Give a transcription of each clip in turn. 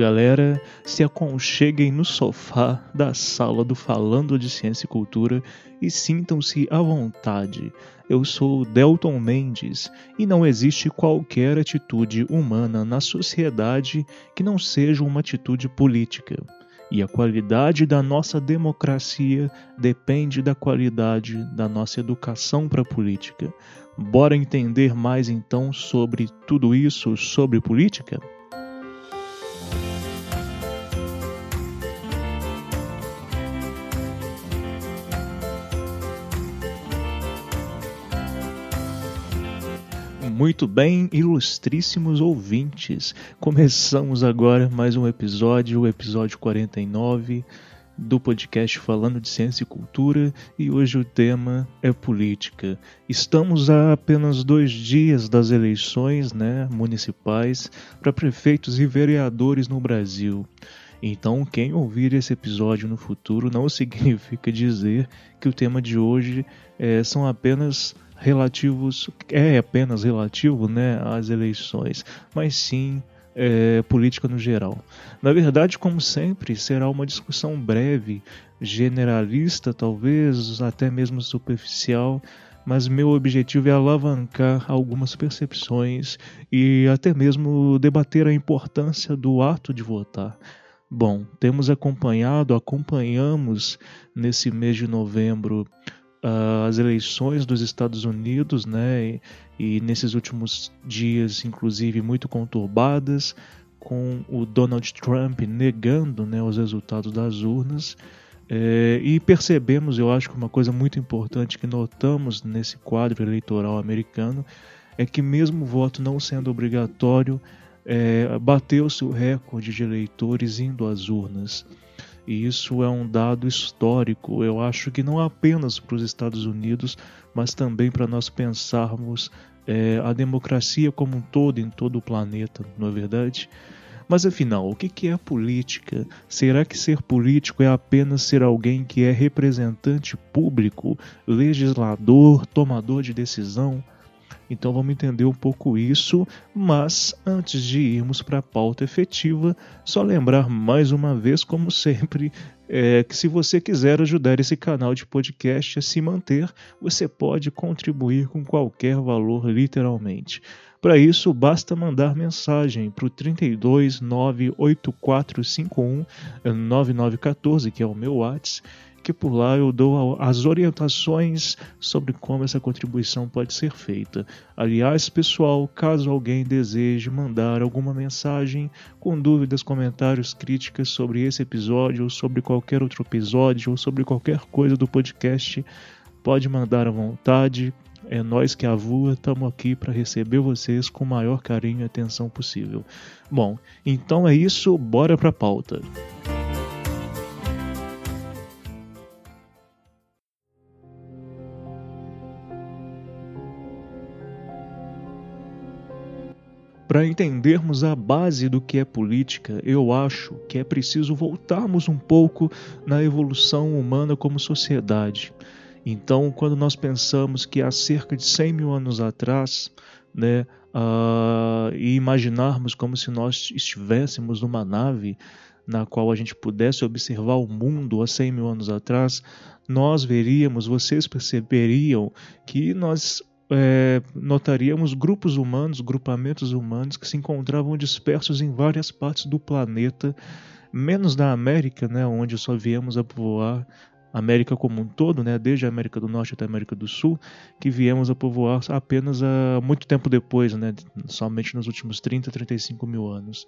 Galera, se aconcheguem no sofá da sala do Falando de Ciência e Cultura e sintam-se à vontade. Eu sou Delton Mendes e não existe qualquer atitude humana na sociedade que não seja uma atitude política. E a qualidade da nossa democracia depende da qualidade da nossa educação para a política. Bora entender mais então sobre tudo isso, sobre política? Muito bem, ilustríssimos ouvintes. Começamos agora mais um episódio, o episódio 49 do podcast Falando de Ciência e Cultura, e hoje o tema é política. Estamos a apenas dois dias das eleições né, municipais para prefeitos e vereadores no Brasil. Então, quem ouvir esse episódio no futuro não significa dizer que o tema de hoje é, são apenas relativos, é apenas relativo né, às eleições, mas sim é, política no geral. Na verdade, como sempre, será uma discussão breve, generalista, talvez até mesmo superficial, mas meu objetivo é alavancar algumas percepções e até mesmo debater a importância do ato de votar. Bom, temos acompanhado, acompanhamos nesse mês de novembro uh, as eleições dos Estados Unidos, né, e, e nesses últimos dias, inclusive, muito conturbadas, com o Donald Trump negando né, os resultados das urnas. É, e percebemos, eu acho que uma coisa muito importante que notamos nesse quadro eleitoral americano é que, mesmo o voto não sendo obrigatório, é, bateu-se o recorde de eleitores indo às urnas. E isso é um dado histórico, eu acho que não apenas para os Estados Unidos, mas também para nós pensarmos é, a democracia como um todo em todo o planeta, não é verdade? Mas afinal, o que é política? Será que ser político é apenas ser alguém que é representante público, legislador, tomador de decisão? Então vamos entender um pouco isso, mas antes de irmos para a pauta efetiva, só lembrar mais uma vez, como sempre, é, que se você quiser ajudar esse canal de podcast a se manter, você pode contribuir com qualquer valor, literalmente. Para isso, basta mandar mensagem para o 32 98451 9914, que é o meu WhatsApp por lá eu dou as orientações sobre como essa contribuição pode ser feita. Aliás, pessoal, caso alguém deseje mandar alguma mensagem com dúvidas, comentários, críticas sobre esse episódio, ou sobre qualquer outro episódio, ou sobre qualquer coisa do podcast, pode mandar à vontade. É nós que a voa estamos aqui para receber vocês com o maior carinho e atenção possível. Bom, então é isso, bora para a pauta. Para entendermos a base do que é política, eu acho que é preciso voltarmos um pouco na evolução humana como sociedade. Então, quando nós pensamos que há cerca de 100 mil anos atrás, né, uh, e imaginarmos como se nós estivéssemos numa nave na qual a gente pudesse observar o mundo há 100 mil anos atrás, nós veríamos, vocês perceberiam que nós é, notaríamos grupos humanos, grupamentos humanos que se encontravam dispersos em várias partes do planeta, menos da América, né, onde só viemos a povoar América como um todo, né, desde a América do Norte até a América do Sul, que viemos a povoar apenas há muito tempo depois, né, somente nos últimos 30, 35 mil anos.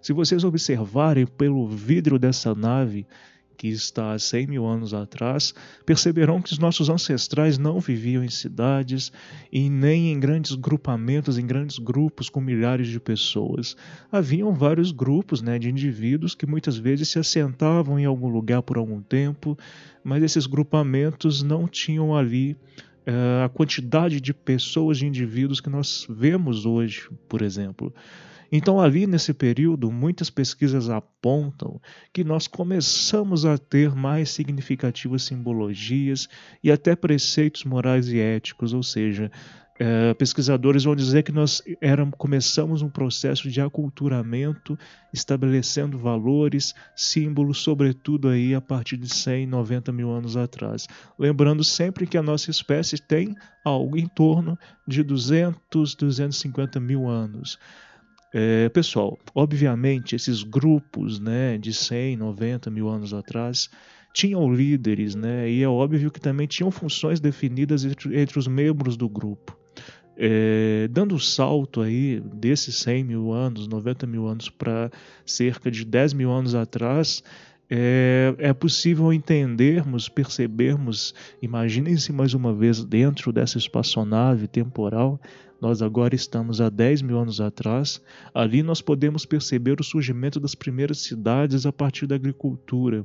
Se vocês observarem pelo vidro dessa nave, que está há 100 mil anos atrás, perceberão que os nossos ancestrais não viviam em cidades e nem em grandes grupamentos, em grandes grupos com milhares de pessoas. Haviam vários grupos né, de indivíduos que muitas vezes se assentavam em algum lugar por algum tempo, mas esses grupamentos não tinham ali uh, a quantidade de pessoas, de indivíduos que nós vemos hoje, por exemplo. Então, ali nesse período, muitas pesquisas apontam que nós começamos a ter mais significativas simbologias e até preceitos morais e éticos, ou seja, é, pesquisadores vão dizer que nós éramos, começamos um processo de aculturamento, estabelecendo valores, símbolos, sobretudo aí a partir de 100, 90 mil anos atrás. Lembrando sempre que a nossa espécie tem algo em torno de 200, 250 mil anos. É, pessoal, obviamente esses grupos né, de 100, 90 mil anos atrás tinham líderes, né, e é óbvio que também tinham funções definidas entre, entre os membros do grupo. É, dando o salto aí desses 100 mil anos, 90 mil anos para cerca de 10 mil anos atrás, é, é possível entendermos, percebermos, imaginem-se mais uma vez dentro dessa espaçonave temporal, nós agora estamos há 10 mil anos atrás. Ali nós podemos perceber o surgimento das primeiras cidades a partir da agricultura.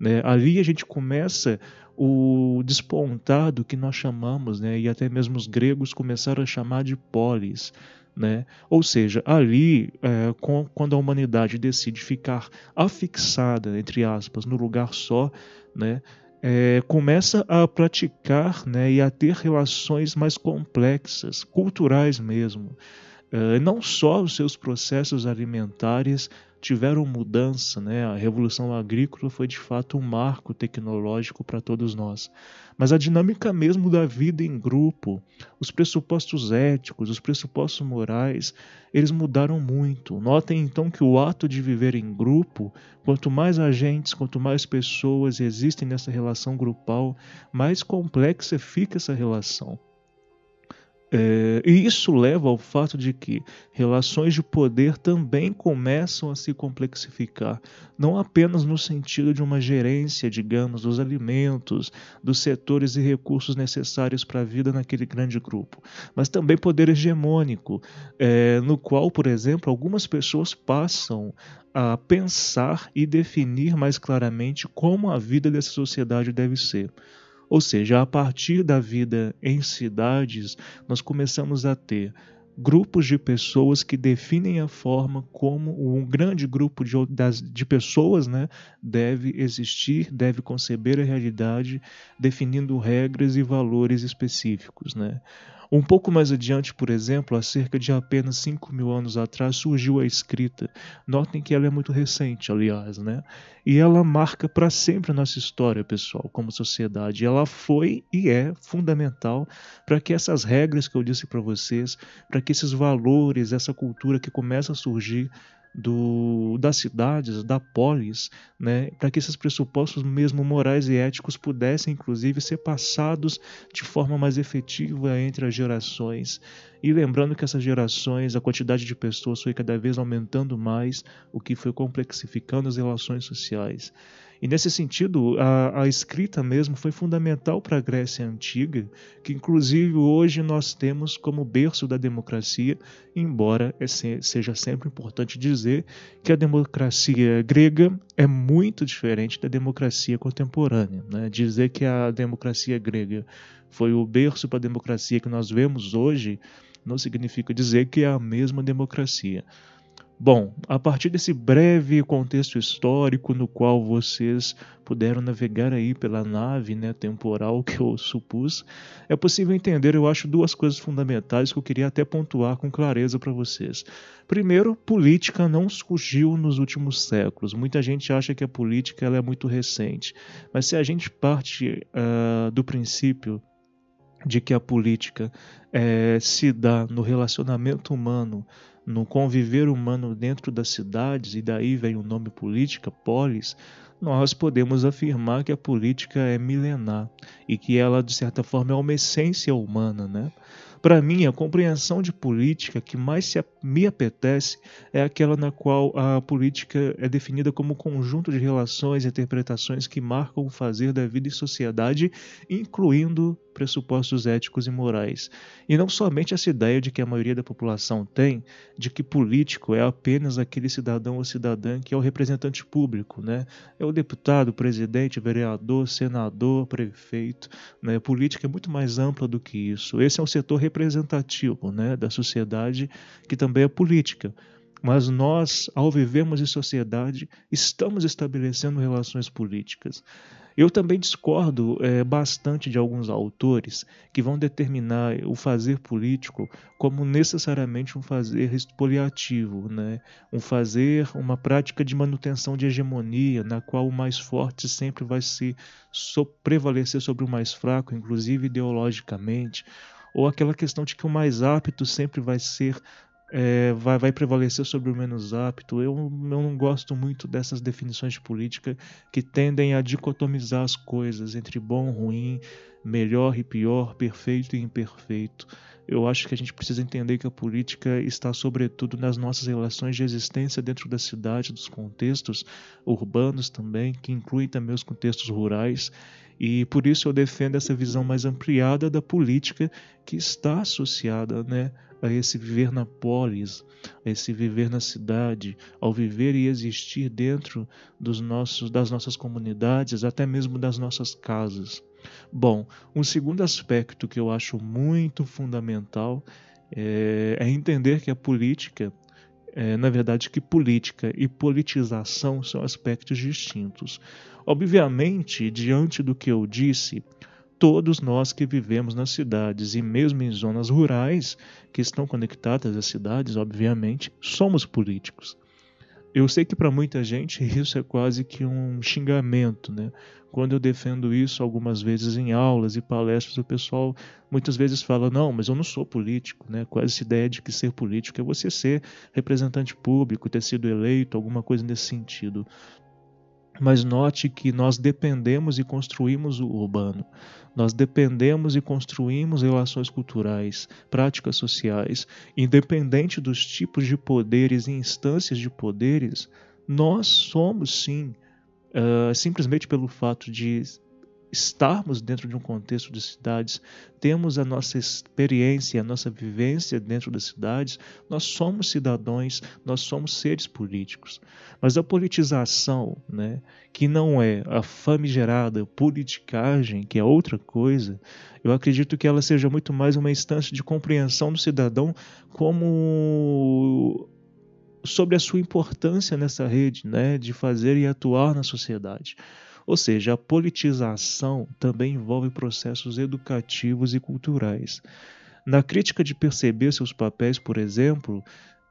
Né? Ali a gente começa o despontar do que nós chamamos, né? e até mesmo os gregos começaram a chamar de polis. Né? Ou seja, ali, é, com, quando a humanidade decide ficar afixada, entre aspas, no lugar só, né? É, começa a praticar né, e a ter relações mais complexas, culturais mesmo. É, não só os seus processos alimentares tiveram mudança, né? A revolução agrícola foi de fato um marco tecnológico para todos nós. Mas a dinâmica mesmo da vida em grupo, os pressupostos éticos, os pressupostos morais, eles mudaram muito. Notem então que o ato de viver em grupo, quanto mais agentes, quanto mais pessoas existem nessa relação grupal, mais complexa fica essa relação. É, e isso leva ao fato de que relações de poder também começam a se complexificar, não apenas no sentido de uma gerência, digamos, dos alimentos, dos setores e recursos necessários para a vida naquele grande grupo, mas também poder hegemônico, é, no qual, por exemplo, algumas pessoas passam a pensar e definir mais claramente como a vida dessa sociedade deve ser. Ou seja, a partir da vida em cidades, nós começamos a ter grupos de pessoas que definem a forma como um grande grupo de, de pessoas né, deve existir, deve conceber a realidade, definindo regras e valores específicos. Né? Um pouco mais adiante, por exemplo, há cerca de apenas 5 mil anos atrás, surgiu a escrita. Notem que ela é muito recente, aliás, né? E ela marca para sempre a nossa história, pessoal, como sociedade. Ela foi e é fundamental para que essas regras que eu disse para vocês, para que esses valores, essa cultura que começa a surgir, do, das cidades, da polis, né, para que esses pressupostos mesmo morais e éticos pudessem inclusive ser passados de forma mais efetiva entre as gerações. E lembrando que essas gerações, a quantidade de pessoas foi cada vez aumentando mais, o que foi complexificando as relações sociais. E nesse sentido, a, a escrita mesmo foi fundamental para a Grécia Antiga, que inclusive hoje nós temos como berço da democracia, embora é seja sempre importante dizer que a democracia grega é muito diferente da democracia contemporânea. Né? Dizer que a democracia grega foi o berço para a democracia que nós vemos hoje não significa dizer que é a mesma democracia. Bom, a partir desse breve contexto histórico no qual vocês puderam navegar aí pela nave né, temporal que eu supus, é possível entender, eu acho, duas coisas fundamentais que eu queria até pontuar com clareza para vocês. Primeiro, política não surgiu nos últimos séculos. Muita gente acha que a política ela é muito recente, mas se a gente parte uh, do princípio de que a política é, se dá no relacionamento humano no conviver humano dentro das cidades, e daí vem o nome política, polis, nós podemos afirmar que a política é milenar e que ela, de certa forma, é uma essência humana, né? Para mim, a compreensão de política que mais se, me apetece é aquela na qual a política é definida como conjunto de relações e interpretações que marcam o fazer da vida em sociedade, incluindo pressupostos éticos e morais. E não somente essa ideia de que a maioria da população tem de que político é apenas aquele cidadão ou cidadã que é o representante público, né? É o deputado, presidente, vereador, senador, prefeito, né? Política é muito mais ampla do que isso. Esse é um setor representativo, né, da sociedade que também é política mas nós, ao vivermos em sociedade, estamos estabelecendo relações políticas. Eu também discordo é, bastante de alguns autores que vão determinar o fazer político como necessariamente um fazer expoliativo, né? um fazer, uma prática de manutenção de hegemonia, na qual o mais forte sempre vai se so prevalecer sobre o mais fraco, inclusive ideologicamente, ou aquela questão de que o mais apto sempre vai ser é, vai, vai, prevalecer sobre o menos apto. Eu, eu não gosto muito dessas definições de política que tendem a dicotomizar as coisas entre bom, ruim, melhor e pior, perfeito e imperfeito. Eu acho que a gente precisa entender que a política está, sobretudo, nas nossas relações de existência dentro da cidade, dos contextos urbanos também, que incluem também os contextos rurais. E por isso eu defendo essa visão mais ampliada da política que está associada né, a esse viver na polis, a esse viver na cidade, ao viver e existir dentro dos nossos, das nossas comunidades, até mesmo das nossas casas. Bom, um segundo aspecto que eu acho muito fundamental é, é entender que a política, é, na verdade, que política e politização são aspectos distintos. Obviamente, diante do que eu disse, todos nós que vivemos nas cidades e mesmo em zonas rurais que estão conectadas às cidades, obviamente, somos políticos. Eu sei que para muita gente isso é quase que um xingamento, né? Quando eu defendo isso algumas vezes em aulas e palestras, o pessoal muitas vezes fala: "Não, mas eu não sou político", né? Quase essa ideia de que ser político é você ser representante público, ter sido eleito, alguma coisa nesse sentido. Mas note que nós dependemos e construímos o urbano. Nós dependemos e construímos relações culturais, práticas sociais, independente dos tipos de poderes e instâncias de poderes, nós somos sim, uh, simplesmente pelo fato de estarmos dentro de um contexto de cidades, temos a nossa experiência, a nossa vivência dentro das cidades, nós somos cidadãos, nós somos seres políticos. Mas a politização, né, que não é a famigerada politicagem, que é outra coisa, eu acredito que ela seja muito mais uma instância de compreensão do cidadão como sobre a sua importância nessa rede, né, de fazer e atuar na sociedade. Ou seja, a politização também envolve processos educativos e culturais. Na crítica de perceber seus papéis, por exemplo,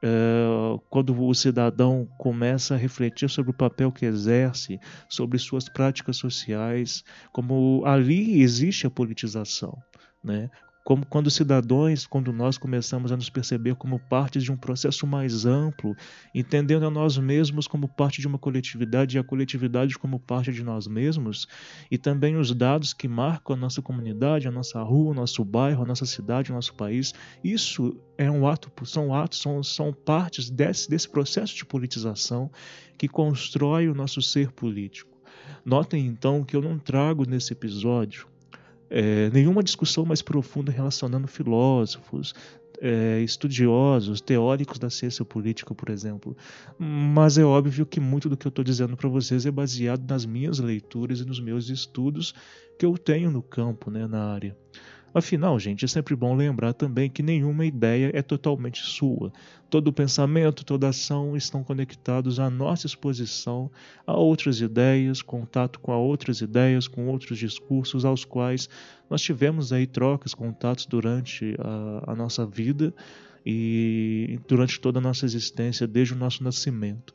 é, quando o cidadão começa a refletir sobre o papel que exerce, sobre suas práticas sociais, como ali existe a politização. Né? Como quando cidadãos, quando nós começamos a nos perceber como parte de um processo mais amplo, entendendo a nós mesmos como parte de uma coletividade e a coletividade como parte de nós mesmos, e também os dados que marcam a nossa comunidade, a nossa rua, o nosso bairro, a nossa cidade, o nosso país, isso é um ato, são atos, são, são partes desse, desse processo de politização que constrói o nosso ser político. Notem então que eu não trago nesse episódio é, nenhuma discussão mais profunda relacionando filósofos, é, estudiosos, teóricos da ciência política, por exemplo. Mas é óbvio que muito do que eu estou dizendo para vocês é baseado nas minhas leituras e nos meus estudos que eu tenho no campo, né, na área. Afinal, gente, é sempre bom lembrar também que nenhuma ideia é totalmente sua. Todo pensamento, toda ação estão conectados à nossa exposição a outras ideias, contato com outras ideias, com outros discursos aos quais nós tivemos aí trocas, contatos durante a, a nossa vida e durante toda a nossa existência, desde o nosso nascimento.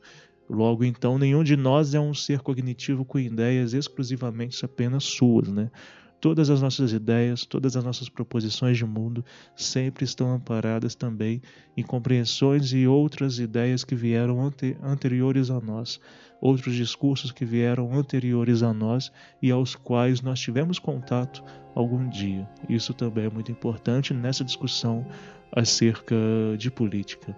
Logo, então, nenhum de nós é um ser cognitivo com ideias exclusivamente apenas suas, né? Todas as nossas ideias, todas as nossas proposições de mundo sempre estão amparadas também em compreensões e outras ideias que vieram ante anteriores a nós, outros discursos que vieram anteriores a nós e aos quais nós tivemos contato algum dia. Isso também é muito importante nessa discussão acerca de política.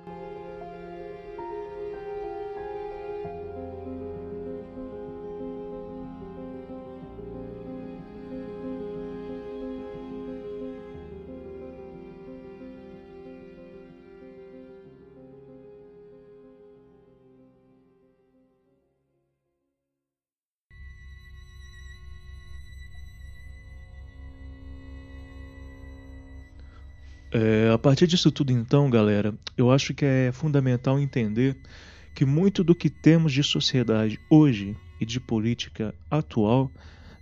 É, a partir disso tudo, então, galera, eu acho que é fundamental entender que muito do que temos de sociedade hoje e de política atual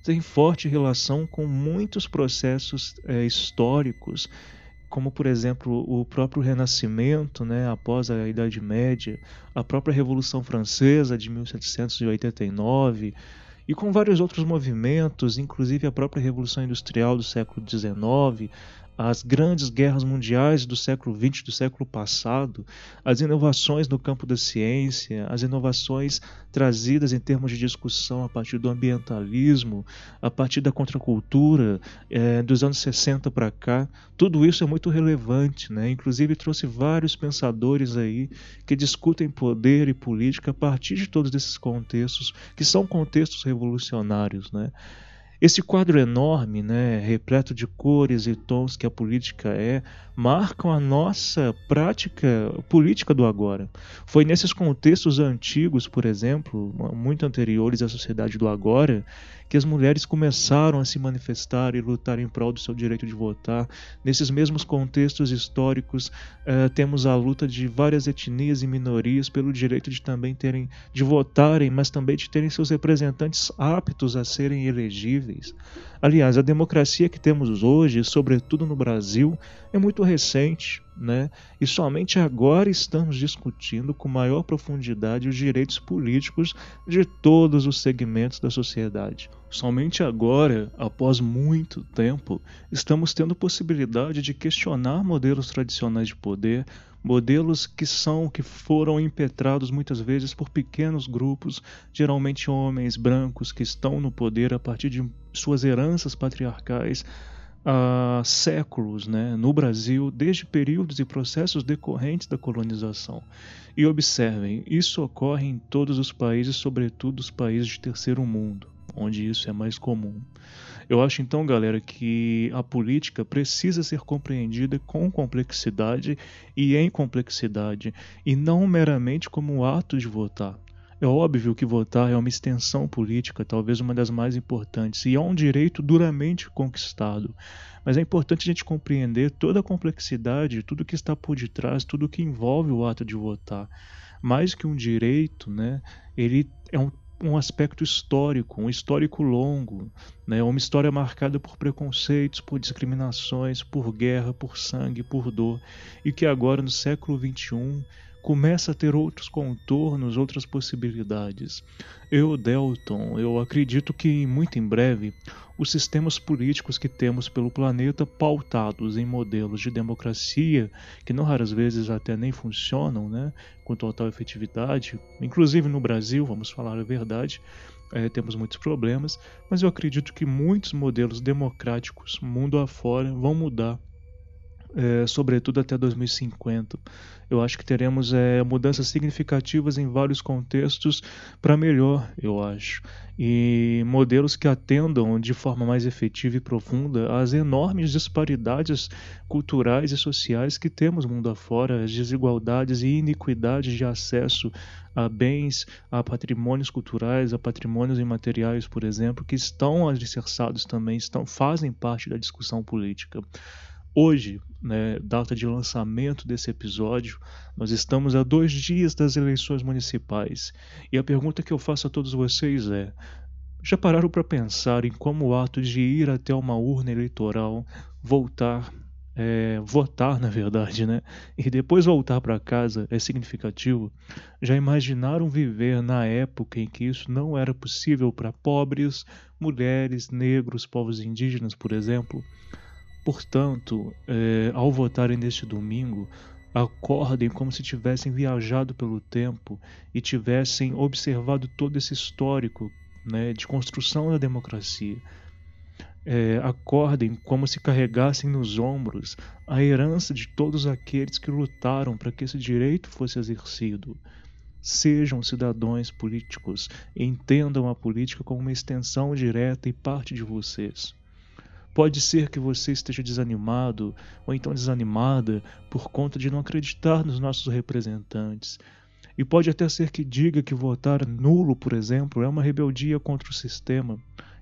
tem forte relação com muitos processos é, históricos, como por exemplo o próprio Renascimento, né, após a Idade Média, a própria Revolução Francesa de 1789 e com vários outros movimentos, inclusive a própria Revolução Industrial do século XIX, as grandes guerras mundiais do século XX, do século passado, as inovações no campo da ciência, as inovações trazidas em termos de discussão a partir do ambientalismo, a partir da contracultura é, dos anos 60 para cá, tudo isso é muito relevante, né? Inclusive trouxe vários pensadores aí que discutem poder e política a partir de todos esses contextos, que são contextos revolucionários, né? Esse quadro enorme, né, repleto de cores e tons que a política é, marcam a nossa prática política do agora. Foi nesses contextos antigos, por exemplo, muito anteriores à sociedade do agora, que as mulheres começaram a se manifestar e lutar em prol do seu direito de votar. Nesses mesmos contextos históricos, eh, temos a luta de várias etnias e minorias pelo direito de também terem de votarem, mas também de terem seus representantes aptos a serem elegíveis. Aliás, a democracia que temos hoje, sobretudo no Brasil, é muito recente, né? E somente agora estamos discutindo com maior profundidade os direitos políticos de todos os segmentos da sociedade. Somente agora, após muito tempo, estamos tendo possibilidade de questionar modelos tradicionais de poder, modelos que são que foram impetrados muitas vezes por pequenos grupos, geralmente homens brancos que estão no poder a partir de suas heranças patriarcais há séculos né, no Brasil, desde períodos e processos decorrentes da colonização. E observem, isso ocorre em todos os países, sobretudo os países de terceiro mundo, onde isso é mais comum. Eu acho então, galera, que a política precisa ser compreendida com complexidade e em complexidade, e não meramente como um ato de votar. É óbvio que votar é uma extensão política, talvez uma das mais importantes, e é um direito duramente conquistado. Mas é importante a gente compreender toda a complexidade, tudo que está por detrás, tudo que envolve o ato de votar. Mais que um direito, né, ele é um um aspecto histórico, um histórico longo, né? uma história marcada por preconceitos, por discriminações, por guerra, por sangue, por dor, e que agora, no século XXI, começa a ter outros contornos, outras possibilidades. Eu, Delton, eu acredito que muito em breve os sistemas políticos que temos pelo planeta, pautados em modelos de democracia, que não raras vezes até nem funcionam, né, com total efetividade, inclusive no Brasil, vamos falar a verdade, é, temos muitos problemas, mas eu acredito que muitos modelos democráticos, mundo afora, vão mudar é, sobretudo até 2050. Eu acho que teremos é, mudanças significativas em vários contextos para melhor, eu acho. E modelos que atendam de forma mais efetiva e profunda às enormes disparidades culturais e sociais que temos mundo afora, as desigualdades e iniquidades de acesso a bens, a patrimônios culturais, a patrimônios imateriais, por exemplo, que estão alicerçados também, estão, fazem parte da discussão política. Hoje, né, data de lançamento desse episódio, nós estamos a dois dias das eleições municipais e a pergunta que eu faço a todos vocês é: já pararam para pensar em como o ato de ir até uma urna eleitoral, voltar, é, votar, na verdade, né? E depois voltar para casa é significativo. Já imaginaram viver na época em que isso não era possível para pobres, mulheres, negros, povos indígenas, por exemplo? Portanto, é, ao votarem neste domingo, acordem como se tivessem viajado pelo tempo e tivessem observado todo esse histórico né, de construção da democracia é, acordem como se carregassem nos ombros a herança de todos aqueles que lutaram para que esse direito fosse exercido. Sejam cidadãos políticos, entendam a política como uma extensão direta e parte de vocês. Pode ser que você esteja desanimado ou então desanimada por conta de não acreditar nos nossos representantes. E pode até ser que diga que votar nulo, por exemplo, é uma rebeldia contra o sistema.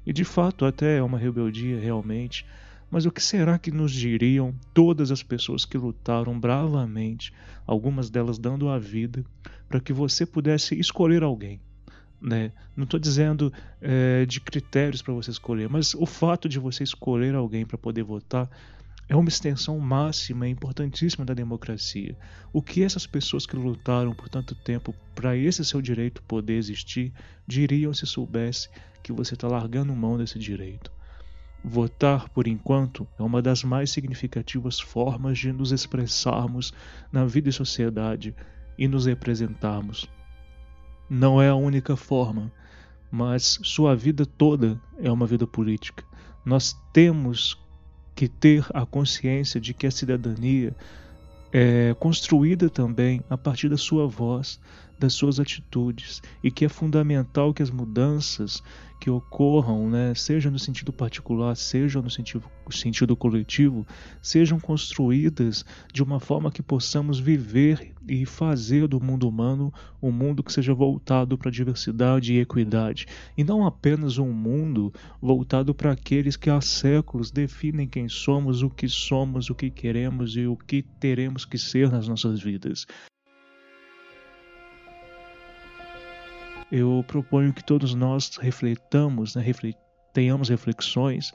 E de fato até é uma rebeldia realmente. Mas o que será que nos diriam todas as pessoas que lutaram bravamente, algumas delas dando a vida, para que você pudesse escolher alguém? Né? Não estou dizendo é, de critérios para você escolher, mas o fato de você escolher alguém para poder votar é uma extensão máxima e importantíssima da democracia. O que essas pessoas que lutaram por tanto tempo para esse seu direito poder existir diriam se soubesse que você está largando mão desse direito? Votar, por enquanto, é uma das mais significativas formas de nos expressarmos na vida e sociedade e nos representarmos. Não é a única forma, mas sua vida toda é uma vida política. Nós temos que ter a consciência de que a cidadania é construída também a partir da sua voz, das suas atitudes, e que é fundamental que as mudanças que ocorram, né, seja no sentido particular, seja no sentido, sentido coletivo, sejam construídas de uma forma que possamos viver e fazer do mundo humano um mundo que seja voltado para a diversidade e equidade, e não apenas um mundo voltado para aqueles que há séculos definem quem somos, o que somos, o que queremos e o que teremos que ser nas nossas vidas. Eu proponho que todos nós refletamos, né, reflet tenhamos reflexões,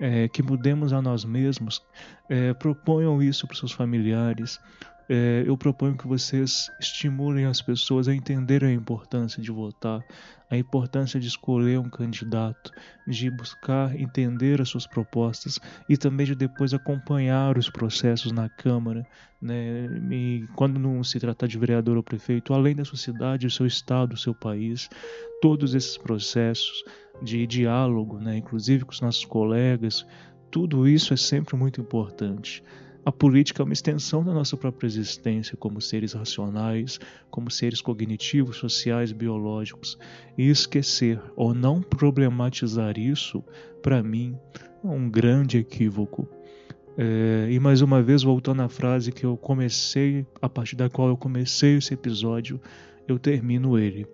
é, que mudemos a nós mesmos, é, proponham isso para os seus familiares, é, eu proponho que vocês estimulem as pessoas a entenderem a importância de votar, a importância de escolher um candidato, de buscar entender as suas propostas e também de depois acompanhar os processos na Câmara. Né? E quando não se tratar de vereador ou prefeito, além da sua cidade, o seu estado, o seu país, todos esses processos de diálogo, né? inclusive com os nossos colegas, tudo isso é sempre muito importante. A política é uma extensão da nossa própria existência como seres racionais, como seres cognitivos, sociais, biológicos. E esquecer ou não problematizar isso, para mim, é um grande equívoco. É, e mais uma vez, voltando à frase que eu comecei, a partir da qual eu comecei esse episódio, eu termino ele.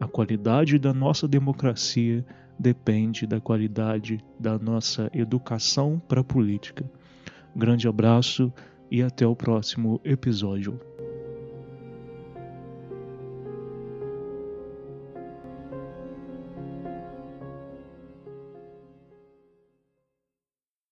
A qualidade da nossa democracia depende da qualidade da nossa educação para a política. Grande abraço e até o próximo episódio.